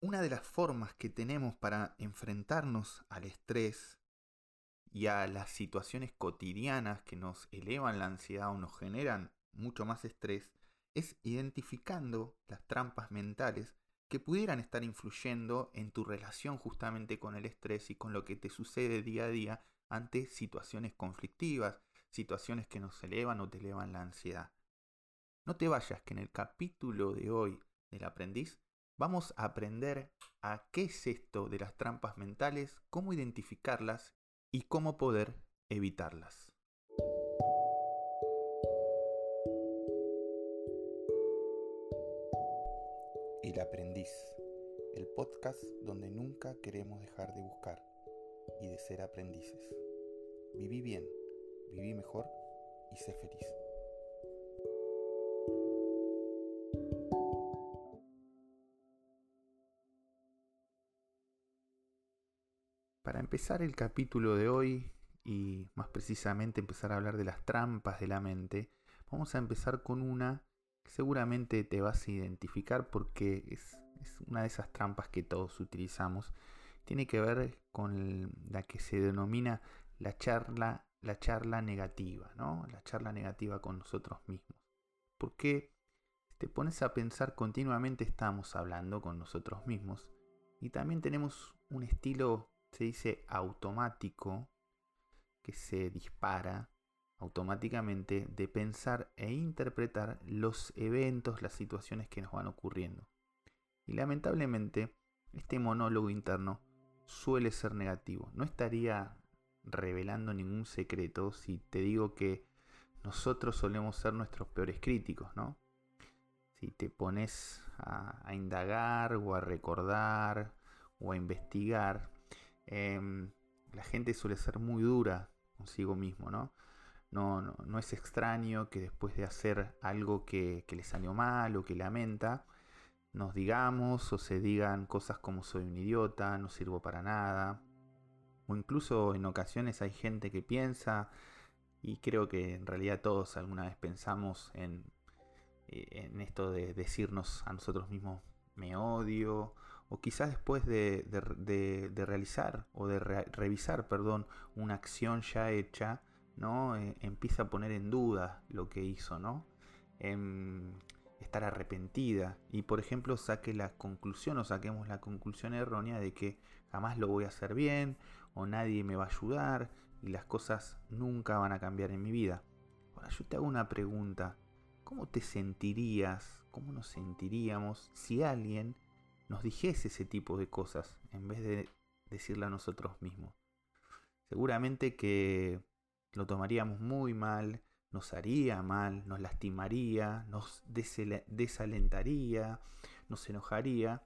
una de las formas que tenemos para enfrentarnos al estrés y a las situaciones cotidianas que nos elevan la ansiedad o nos generan mucho más estrés es identificando las trampas mentales que pudieran estar influyendo en tu relación justamente con el estrés y con lo que te sucede día a día ante situaciones conflictivas, situaciones que nos elevan o te elevan la ansiedad. No te vayas que en el capítulo de hoy del aprendiz vamos a aprender a qué es esto de las trampas mentales, cómo identificarlas y cómo poder evitarlas. El aprendiz, el podcast donde nunca queremos dejar de buscar y de ser aprendices. Viví bien, viví mejor y sé feliz. Empezar el capítulo de hoy y más precisamente empezar a hablar de las trampas de la mente, vamos a empezar con una que seguramente te vas a identificar porque es, una de esas trampas que todos utilizamos. Tiene que ver con la que se denomina la charla, la charla negativa, ¿no? La charla negativa con nosotros mismos. Porque te pones a pensar continuamente estamos hablando con nosotros mismos y también tenemos un estilo se dice automático, que se dispara automáticamente de pensar e interpretar los eventos, las situaciones que nos van ocurriendo. Y lamentablemente, este monólogo interno suele ser negativo. No estaría revelando ningún secreto si te digo que nosotros solemos ser nuestros peores críticos, ¿no? Si te pones a, a indagar o a recordar o a investigar, Em, la gente suele ser muy dura consigo mismo, ¿no? No, no, es extraño que después de hacer algo que, que le salió mal o que lamenta, nos digamos o se digan cosas como soy un idiota, no sirvo para nada. O incluso en ocasiones hay gente que piensa, y creo que en realidad todos alguna vez pensamos en, eh, en esto de decirnos a nosotros mismos me odio, o quizás después de, realizar o de revisar, perdón, una acción ya hecha, ¿no? Eh, empieza a poner en duda lo que hizo, ¿no? Em, estar arrepentida y por ejemplo saque la conclusión o saquemos la conclusión errónea de que jamás lo voy a hacer bien o nadie me va a ayudar y las cosas nunca van a cambiar en mi vida. Ahora yo te hago una pregunta. ¿Cómo te sentirías, cómo nos sentiríamos si alguien nos dijese ese tipo de cosas en vez de decirle a nosotros mismos? Seguramente que lo tomaríamos muy mal, nos haría mal, nos lastimaría, nos desalentaría, nos enojaría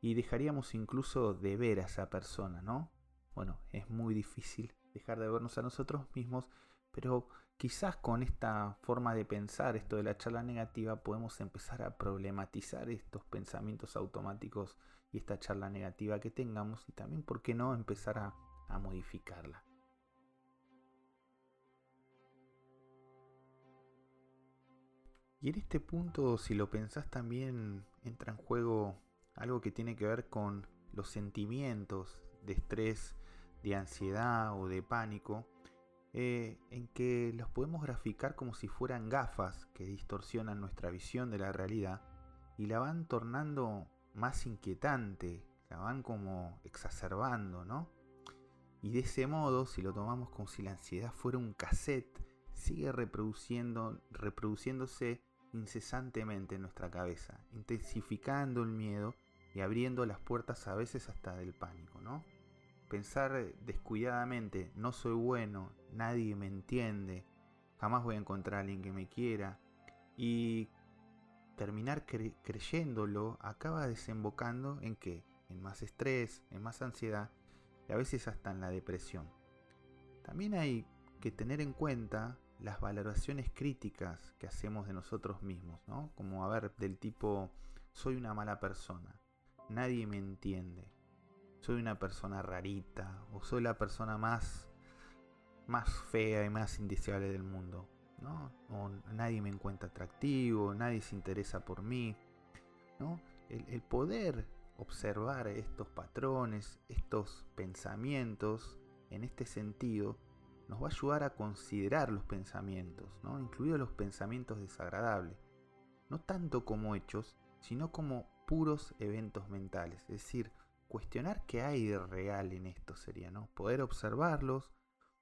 y dejaríamos incluso de ver a esa persona, ¿no? Bueno, es muy difícil dejar de vernos a nosotros mismos, pero quizás con esta forma de pensar, esto de la charla negativa, podemos empezar a problematizar estos pensamientos automáticos y esta charla negativa que tengamos y también, ¿por qué no?, empezar a, modificarla. Y en este punto, si lo pensás, también entra en juego algo que tiene que ver con los sentimientos de estrés, de ansiedad o de pánico eh, en que los podemos graficar como si fueran gafas que distorsionan nuestra visión de la realidad y la van tornando más inquietante, la van como exacerbando, ¿no? Y de ese modo, si lo tomamos como si la ansiedad fuera un cassette, sigue reproduciendo, reproduciéndose incesantemente en nuestra cabeza, intensificando el miedo y abriendo las puertas a veces hasta del pánico, ¿no? Pensar descuidadamente, no soy bueno, nadie me entiende, jamás voy a encontrar a alguien que me quiera, y terminar creyéndolo acaba desembocando en qué? En más estrés, en más ansiedad y a veces hasta en la depresión. También hay que tener en cuenta las valoraciones críticas que hacemos de nosotros mismos, ¿no? Como a ver, del tipo, soy una mala persona, nadie me entiende, soy una persona rarita o soy la persona más, más fea y más indeseable del mundo. ¿no? Nadie me encuentra atractivo, nadie se interesa por mí. ¿no? El, poder observar estos patrones, estos pensamientos, en este sentido, nos va a ayudar a considerar los pensamientos, ¿no? incluidos los pensamientos desagradables, no tanto como hechos, sino como puros eventos mentales, es decir, cuestionar qué hay de real en esto sería, ¿no? Poder observarlos,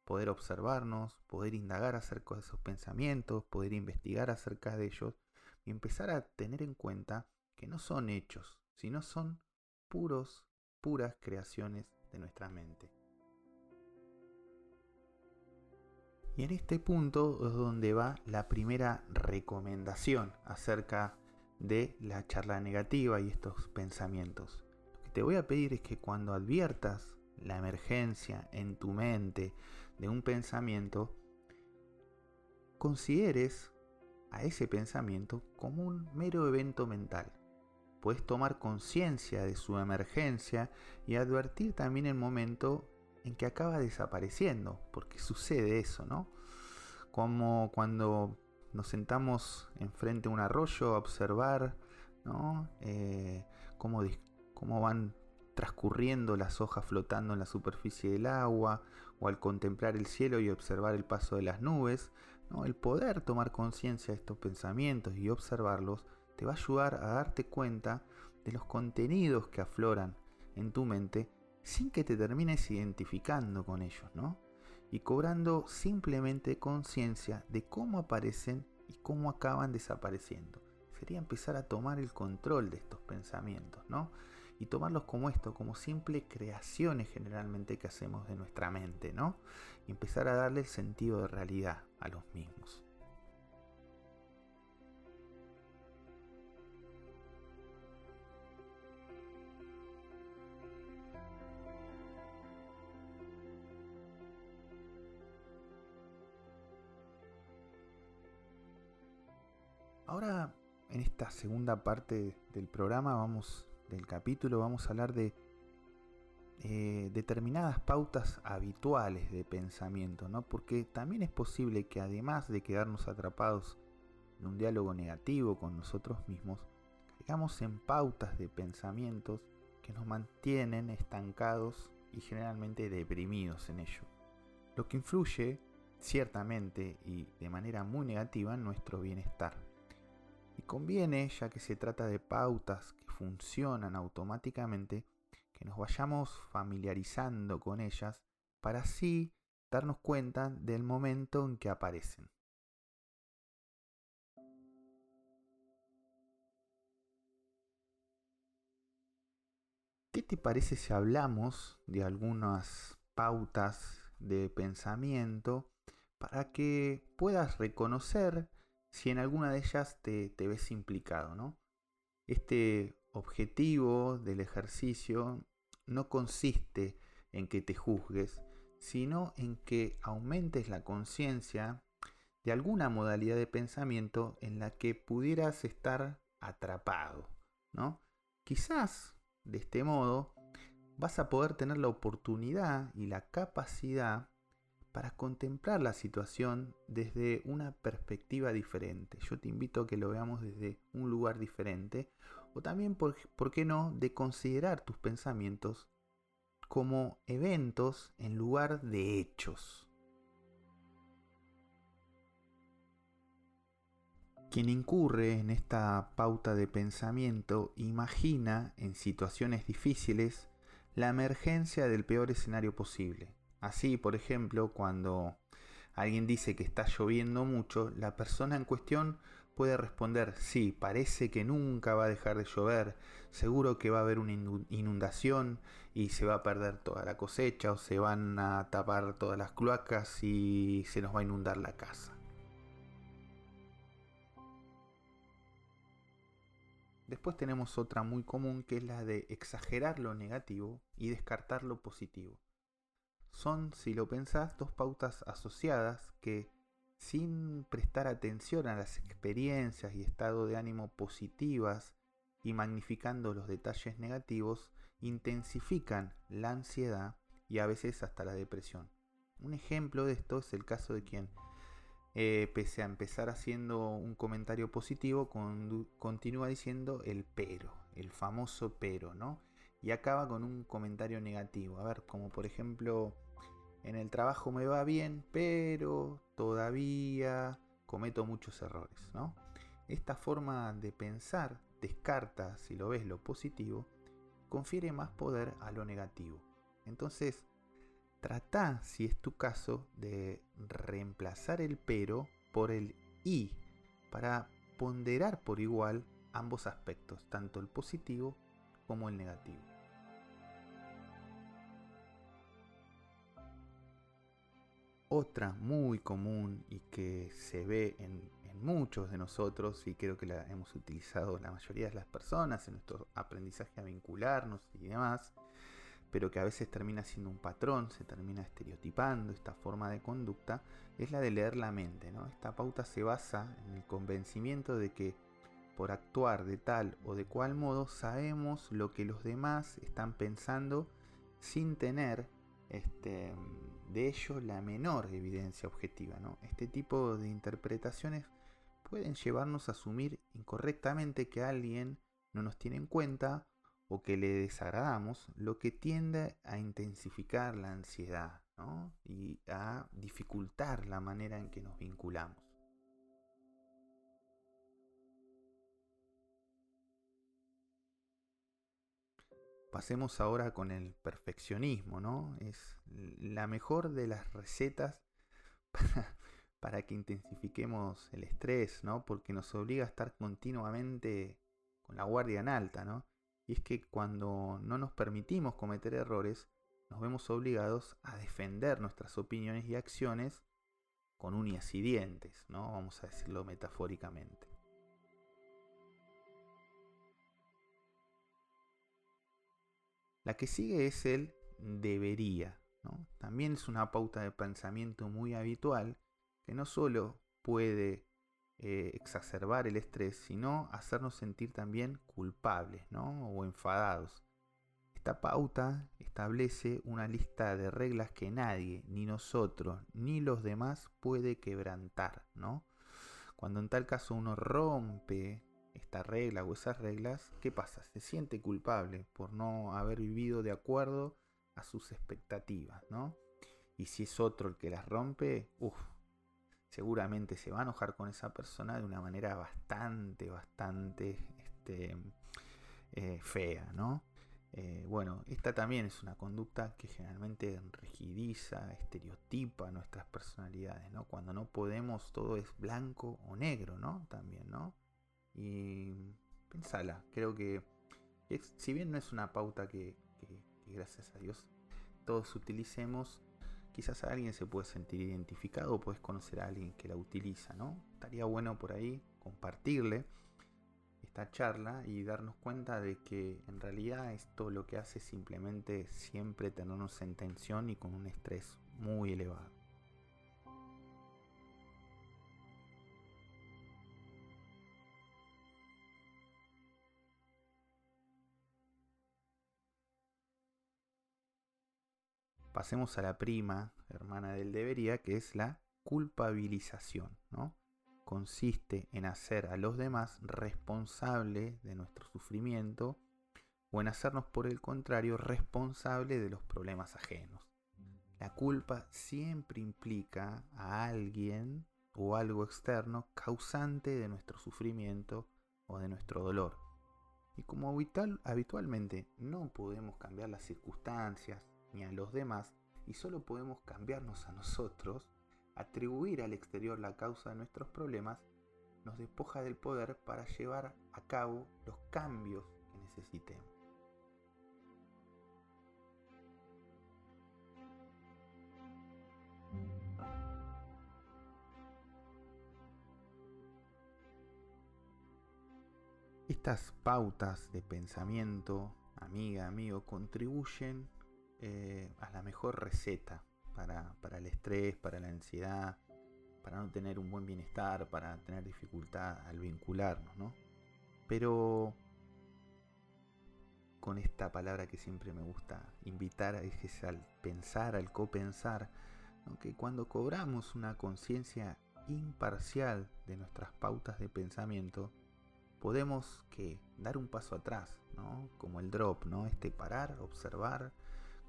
poder observarnos, poder indagar acerca de esos pensamientos, poder investigar acerca de ellos y empezar a tener en cuenta que no son hechos, sino son puros, puras creaciones de nuestra mente. Y en este punto es donde va la primera recomendación acerca de la charla negativa y estos pensamientos. Te voy a pedir es que cuando adviertas la emergencia en tu mente de un pensamiento, consideres a ese pensamiento como un mero evento mental. Puedes tomar conciencia de su emergencia y advertir también el momento en que acaba desapareciendo, porque sucede eso, ¿no? Como cuando nos sentamos enfrente de un arroyo a observar, ¿no? Eh, cómo van transcurriendo las hojas flotando en la superficie del agua, o al contemplar el cielo y observar el paso de las nubes, el poder tomar conciencia de estos pensamientos y observarlos te va a ayudar a darte cuenta de los contenidos que afloran en tu mente sin que te termines identificando con ellos, ¿no? Y cobrando simplemente conciencia de cómo aparecen y cómo acaban desapareciendo. Sería empezar a tomar el control de estos pensamientos, ¿no? Y tomarlos como esto, como simple creaciones generalmente que hacemos de nuestra mente, ¿no? Y empezar a darle el sentido de realidad a los mismos. Ahora, en esta segunda parte del programa, vamos, del capítulo, vamos a hablar de eh, determinadas pautas habituales de pensamiento, ¿no? Porque también es posible que además de quedarnos atrapados en un diálogo negativo con nosotros mismos, caigamos en pautas de pensamientos que nos mantienen estancados y generalmente deprimidos en ello. Lo que influye ciertamente y de manera muy negativa en nuestro bienestar. Conviene, ya que se trata de pautas que funcionan automáticamente, que nos vayamos familiarizando con ellas para así darnos cuenta del momento en que aparecen. ¿Qué te parece si hablamos de algunas pautas de pensamiento para que puedas reconocer si en alguna de ellas te, ves implicado, ¿no? Este objetivo del ejercicio no consiste en que te juzgues, sino en que aumentes la conciencia de alguna modalidad de pensamiento en la que pudieras estar atrapado, ¿no? Quizás de este modo vas a poder tener la oportunidad y la capacidad para contemplar la situación desde una perspectiva diferente. Yo te invito a que lo veamos desde un lugar diferente o también, por, qué no, de considerar tus pensamientos como eventos en lugar de hechos. Quien incurre en esta pauta de pensamiento imagina en situaciones difíciles la emergencia del peor escenario posible Así, por ejemplo, cuando alguien dice que está lloviendo mucho, la persona en cuestión puede responder, sí, parece que nunca va a dejar de llover, seguro que va a haber una inundación y se va a perder toda la cosecha o se van a tapar todas las cloacas y se nos va a inundar la casa. Después tenemos otra muy común que es la de exagerar lo negativo y descartar lo positivo son, si lo pensás, dos pautas asociadas que, sin prestar atención a las experiencias y estado de ánimo positivas y magnificando los detalles negativos, intensifican la ansiedad y a veces hasta la depresión. Un ejemplo de esto es el caso de quien, eh, pese a empezar haciendo un comentario positivo, continúa diciendo el pero. el famoso pero, ¿no? Y acaba con un comentario negativo. A ver, como por ejemplo, en el trabajo me va bien, pero todavía cometo muchos errores, ¿no? Esta forma de pensar descarta, si lo ves, lo positivo, confiere más poder a lo negativo. Entonces, trata, si es tu caso, de reemplazar el pero por el y para ponderar por igual ambos aspectos, tanto el positivo como el negativo. Otra muy común y que se ve en, muchos de nosotros y creo que la hemos utilizado la mayoría de las personas en nuestro aprendizaje a vincularnos y demás, pero que a veces termina siendo un patrón, se termina estereotipando esta forma de conducta, es la de leer la mente. ¿no? Esta pauta se basa en el convencimiento de que por actuar de tal o de cual modo sabemos lo que los demás están pensando sin tener este, de ello la menor evidencia objetiva. ¿no? Este tipo de interpretaciones pueden llevarnos a asumir incorrectamente que alguien no nos tiene en cuenta o que le desagradamos, lo que tiende a intensificar la ansiedad y a dificultar la manera en que nos vinculamos. Pasemos ahora con el perfeccionismo, ¿no? Es la mejor de las recetas para, que intensifiquemos el estrés, ¿no? Porque nos obliga a estar continuamente con la guardia en alta, ¿no? Y es que cuando no nos permitimos cometer errores, nos vemos obligados a defender nuestras opiniones y acciones con uñas y dientes, ¿no? Vamos a decirlo metafóricamente. La que sigue es el debería. También es una pauta de pensamiento muy habitual que no solo puede eh, exacerbar el estrés, sino hacernos sentir también culpables o enfadados. Esta pauta establece una lista de reglas que nadie, ni nosotros, ni los demás puede quebrantar. Cuando en tal caso uno rompe esta regla o esas reglas, ¿qué pasa? Se siente culpable por no haber vivido de acuerdo a sus expectativas, ¿no? Y si es otro el que las rompe, uff, seguramente se va a enojar con esa persona de una manera bastante, bastante este, eh, fea, ¿no? Eh, bueno, esta también es una conducta que generalmente rigidiza, estereotipa nuestras personalidades, ¿no? Cuando no podemos, todo es blanco o negro, ¿no? También, ¿no? Y pensala, creo que si bien no es una pauta que, gracias a Dios todos utilicemos, quizás alguien se puede sentir identificado puedes conocer a alguien que la utiliza, ¿no? Estaría bueno por ahí compartirle esta charla y darnos cuenta de que en realidad esto lo que hace es simplemente siempre tenernos en tensión y con un estrés muy elevado. Pasemos a la prima, hermana del debería, que es la culpabilización, ¿no? Consiste en hacer a los demás responsables de nuestro sufrimiento o en hacernos por el contrario responsables de los problemas ajenos. La culpa siempre implica a alguien o algo externo causante de nuestro sufrimiento o de nuestro dolor. Y como habitual, habitualmente no podemos cambiar las circunstancias, ni a los demás y solo podemos cambiarnos a nosotros, atribuir al exterior la causa de nuestros problemas, nos despoja del poder para llevar a cabo los cambios que necesitemos. Estas pautas de pensamiento, amiga, amigo, contribuyen eh, a la mejor receta para, el estrés, para la ansiedad, para no tener un buen bienestar, para tener dificultad al vincularnos, ¿no? Pero con esta palabra que siempre me gusta invitar a es al pensar, al copensar, que cuando cobramos una conciencia imparcial de nuestras pautas de pensamiento, podemos que dar un paso atrás, ¿no? Como el drop, ¿no? Este parar, observar,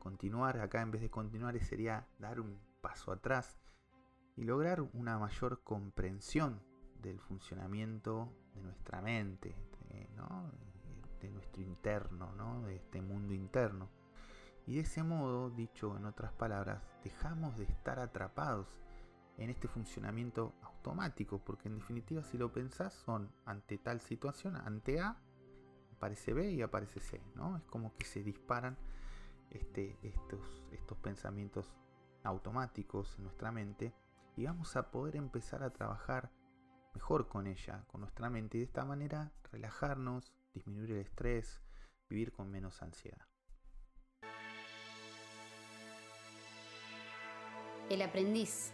continuar. Acá en vez de continuar sería dar un paso atrás y lograr una mayor comprensión del funcionamiento de nuestra mente, de, nuestro interno, ¿no? de este mundo interno. Y de ese modo, dicho en otras palabras, dejamos de estar atrapados en este funcionamiento automático, porque en definitiva si lo pensás son ante tal situación, ante A, aparece B y aparece C, ¿no? Es como que se disparan este, estos, estos pensamientos automáticos en nuestra mente y vamos a poder empezar a trabajar mejor con ella, con nuestra mente y de esta manera relajarnos, disminuir el estrés, vivir con menos ansiedad. El aprendiz.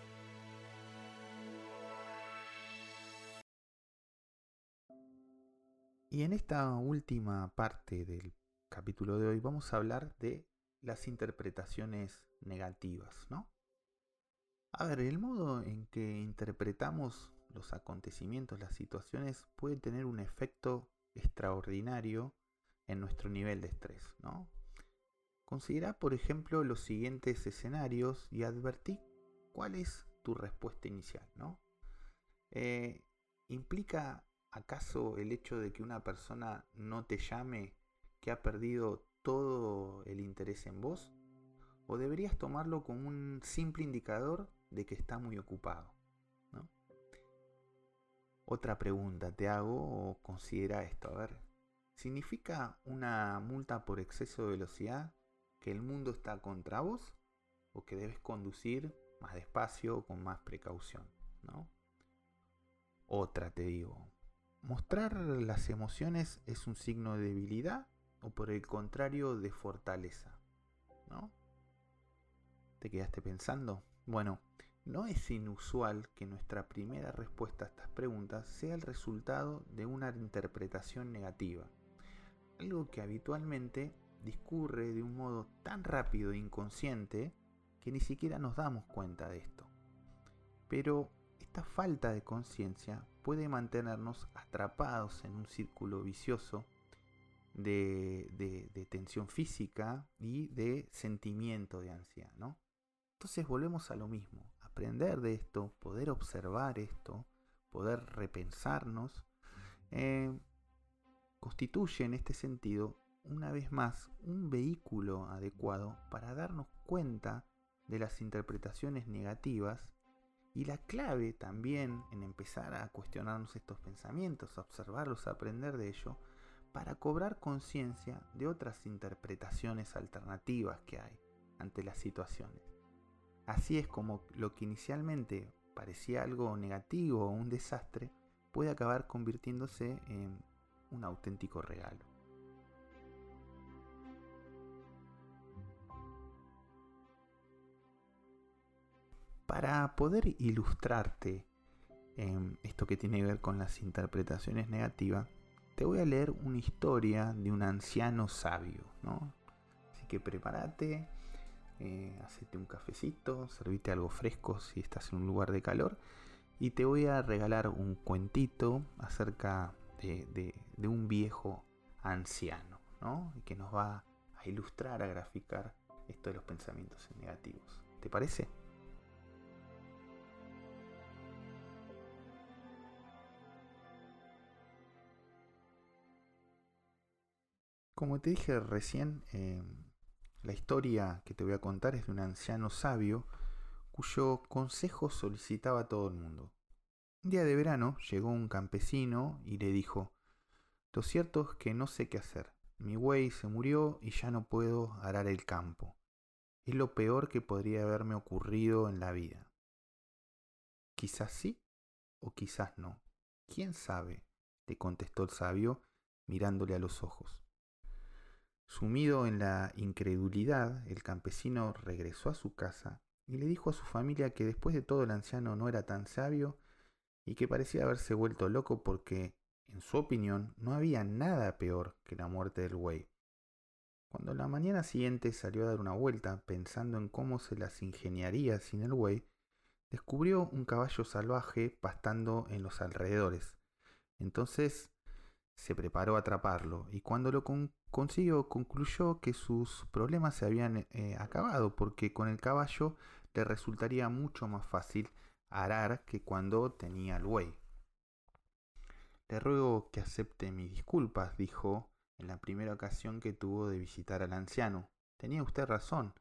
Y en esta última parte del capítulo de hoy vamos a hablar de las interpretaciones negativas, ¿no? A ver, el modo en que interpretamos los acontecimientos, las situaciones, puede tener un efecto extraordinario en nuestro nivel de estrés, ¿no? Considera, por ejemplo, los siguientes escenarios y advertí cuál es tu respuesta inicial, ¿no? Eh, ¿Implica acaso el hecho de que una persona no te llame que ha perdido todo el interés en vos? ¿O deberías tomarlo como un simple indicador de que está muy ocupado? Otra pregunta te hago o considera esto. A ver, ¿significa una multa por exceso de velocidad que el mundo está contra vos o que debes conducir más despacio o con más precaución. Otra te digo, ¿mostrar las emociones es un signo de debilidad o por el contrario de fortaleza? ¿No? ¿Te quedaste pensando? Bueno, no es inusual que nuestra primera respuesta a estas preguntas sea el resultado de una interpretación negativa, algo que habitualmente discurre de un modo tan rápido e inconsciente que ni siquiera nos damos cuenta de esto. Pero esta falta de conciencia puede mantenernos atrapados en un círculo vicioso de, tensión física y de sentimiento de ansiedad. ¿no? Entonces volvemos a lo mismo, aprender de esto, poder observar esto, poder repensarnos, eh, constituye en este sentido una vez más un vehículo adecuado para darnos cuenta de las interpretaciones negativas y la clave también en empezar a cuestionarnos estos pensamientos, a observarlos, a aprender de ello, para cobrar conciencia de otras interpretaciones alternativas que hay ante las situaciones. Así es como lo que inicialmente parecía algo negativo o un desastre puede acabar convirtiéndose en un auténtico regalo. Para poder ilustrarte en esto que tiene que ver con las interpretaciones negativas, te voy a leer una historia de un anciano sabio, ¿no? Así que prepárate, eh, un cafecito, servite algo fresco si estás en un lugar de calor y te voy a regalar un cuentito acerca de, de un viejo anciano, ¿no? Que nos va a ilustrar, a graficar esto de los pensamientos negativos. ¿Te parece? Como te dije recién, em, la historia que te voy a contar es de un anciano sabio cuyo consejo solicitaba a todo el mundo. Un día de verano llegó un campesino y le dijo, Lo cierto es que no sé qué hacer. Mi buey se murió y ya no puedo arar el campo. Es lo peor que podría haberme ocurrido en la vida. Quizás sí o quizás no. ¿Quién sabe? le contestó el sabio mirándole a los ojos. Sumido en la incredulidad, el campesino regresó a su casa y le dijo a su familia que después de todo el anciano no era tan sabio y que parecía haberse vuelto loco porque, en su opinión, no había nada peor que la muerte del buey. Cuando la mañana siguiente salió a dar una vuelta pensando en cómo se las ingeniaría sin el buey, descubrió un caballo salvaje pastando en los alrededores. Entonces se preparó a atraparlo y cuando lo consiguió concluyó que sus problemas se habían eh, acabado porque con el caballo le resultaría mucho más fácil arar que cuando tenía el buey. Le ruego que acepte mis disculpas, dijo en la primera ocasión que tuvo de visitar al anciano. Tenía usted razón.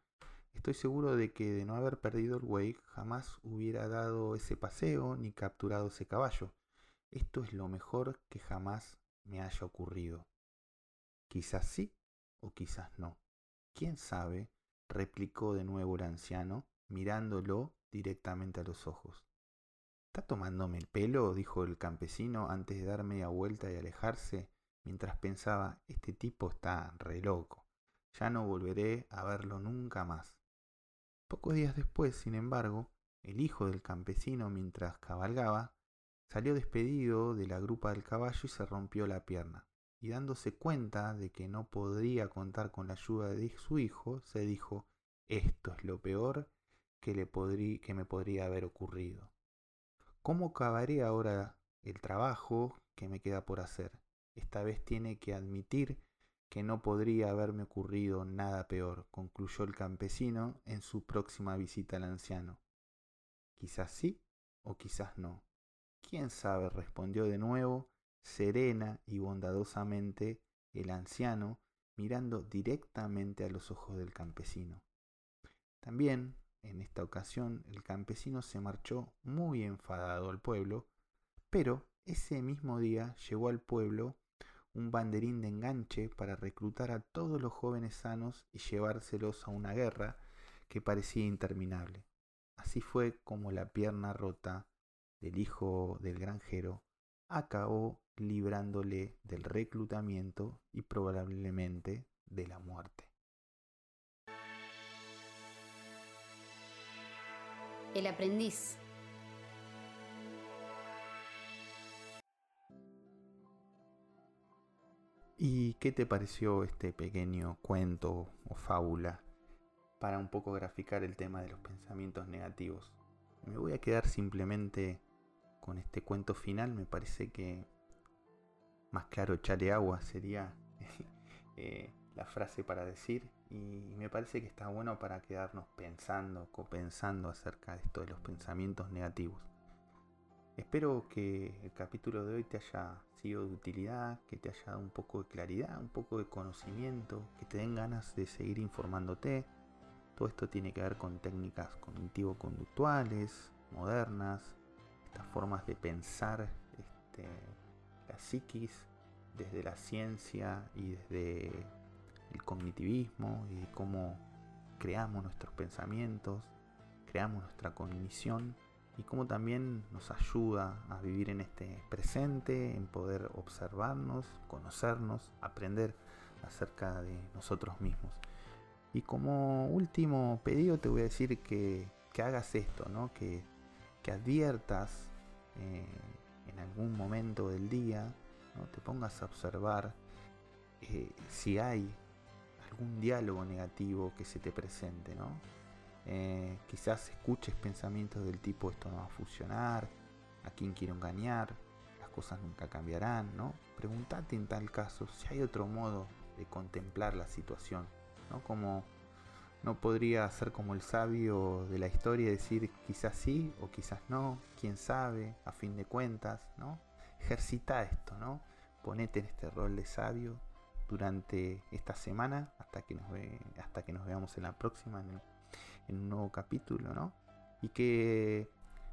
Estoy seguro de que de no haber perdido el buey jamás hubiera dado ese paseo ni capturado ese caballo. Esto es lo mejor que jamás me haya ocurrido. Quizás sí o quizás no. ¿Quién sabe? replicó de nuevo el anciano, mirándolo directamente a los ojos. ¿Está tomándome el pelo? dijo el campesino antes de dar media vuelta y alejarse, mientras pensaba, este tipo está re loco. Ya no volveré a verlo nunca más. Pocos días después, sin embargo, el hijo del campesino, mientras cabalgaba, Salió despedido de la grupa del caballo y se rompió la pierna. Y dándose cuenta de que no podría contar con la ayuda de su hijo, se dijo, esto es lo peor que, le que me podría haber ocurrido. ¿Cómo acabaré ahora el trabajo que me queda por hacer? Esta vez tiene que admitir que no podría haberme ocurrido nada peor, concluyó el campesino en su próxima visita al anciano. Quizás sí o quizás no. ¿Quién sabe? respondió de nuevo, serena y bondadosamente, el anciano, mirando directamente a los ojos del campesino. También, en esta ocasión, el campesino se marchó muy enfadado al pueblo, pero ese mismo día llegó al pueblo un banderín de enganche para reclutar a todos los jóvenes sanos y llevárselos a una guerra que parecía interminable. Así fue como la pierna rota del hijo del granjero acabó librándole del reclutamiento y probablemente de la muerte. El aprendiz. ¿Y qué te pareció este pequeño cuento o fábula para un poco graficar el tema de los pensamientos negativos? Me voy a quedar simplemente con este cuento final me parece que más claro echarle agua sería eh, la frase para decir y me parece que está bueno para quedarnos pensando, copensando acerca de esto de los pensamientos negativos. Espero que el capítulo de hoy te haya sido de utilidad, que te haya dado un poco de claridad, un poco de conocimiento, que te den ganas de seguir informándote. Todo esto tiene que ver con técnicas cognitivo-conductuales, modernas, formas de pensar este, la psiquis desde la ciencia y desde el cognitivismo y cómo creamos nuestros pensamientos, creamos nuestra cognición y cómo también nos ayuda a vivir en este presente, en poder observarnos, conocernos, aprender acerca de nosotros mismos. Y como último pedido te voy a decir que, que hagas esto, ¿no? que adviertas eh, en algún momento del día, ¿no? te pongas a observar eh, si hay algún diálogo negativo que se te presente, ¿no? Eh, quizás escuches pensamientos del tipo esto no va a funcionar, a quién quiero engañar, las cosas nunca cambiarán, ¿no? Pregúntate en tal caso si hay otro modo de contemplar la situación, ¿no? Como no podría ser como el sabio de la historia y decir quizás sí o quizás no, quién sabe, a fin de cuentas, ¿no? Ejercita esto, ¿no? Ponete en este rol de sabio durante esta semana hasta que nos, ve, hasta que nos veamos en la próxima, en, un nuevo capítulo, ¿no? Y que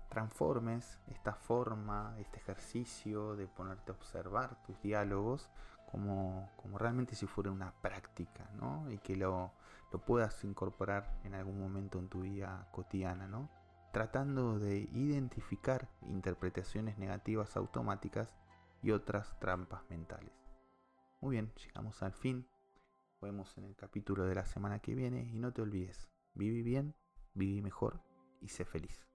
transformes esta forma, este ejercicio de ponerte a observar tus diálogos como, como realmente si fuera una práctica, ¿no? Y que lo, lo puedas incorporar en algún momento en tu vida cotidiana, ¿no? Tratando de identificar interpretaciones negativas automáticas y otras trampas mentales. Muy bien, llegamos al fin. Nos vemos en el capítulo de la semana que viene y no te olvides, viví bien, viví mejor y sé feliz.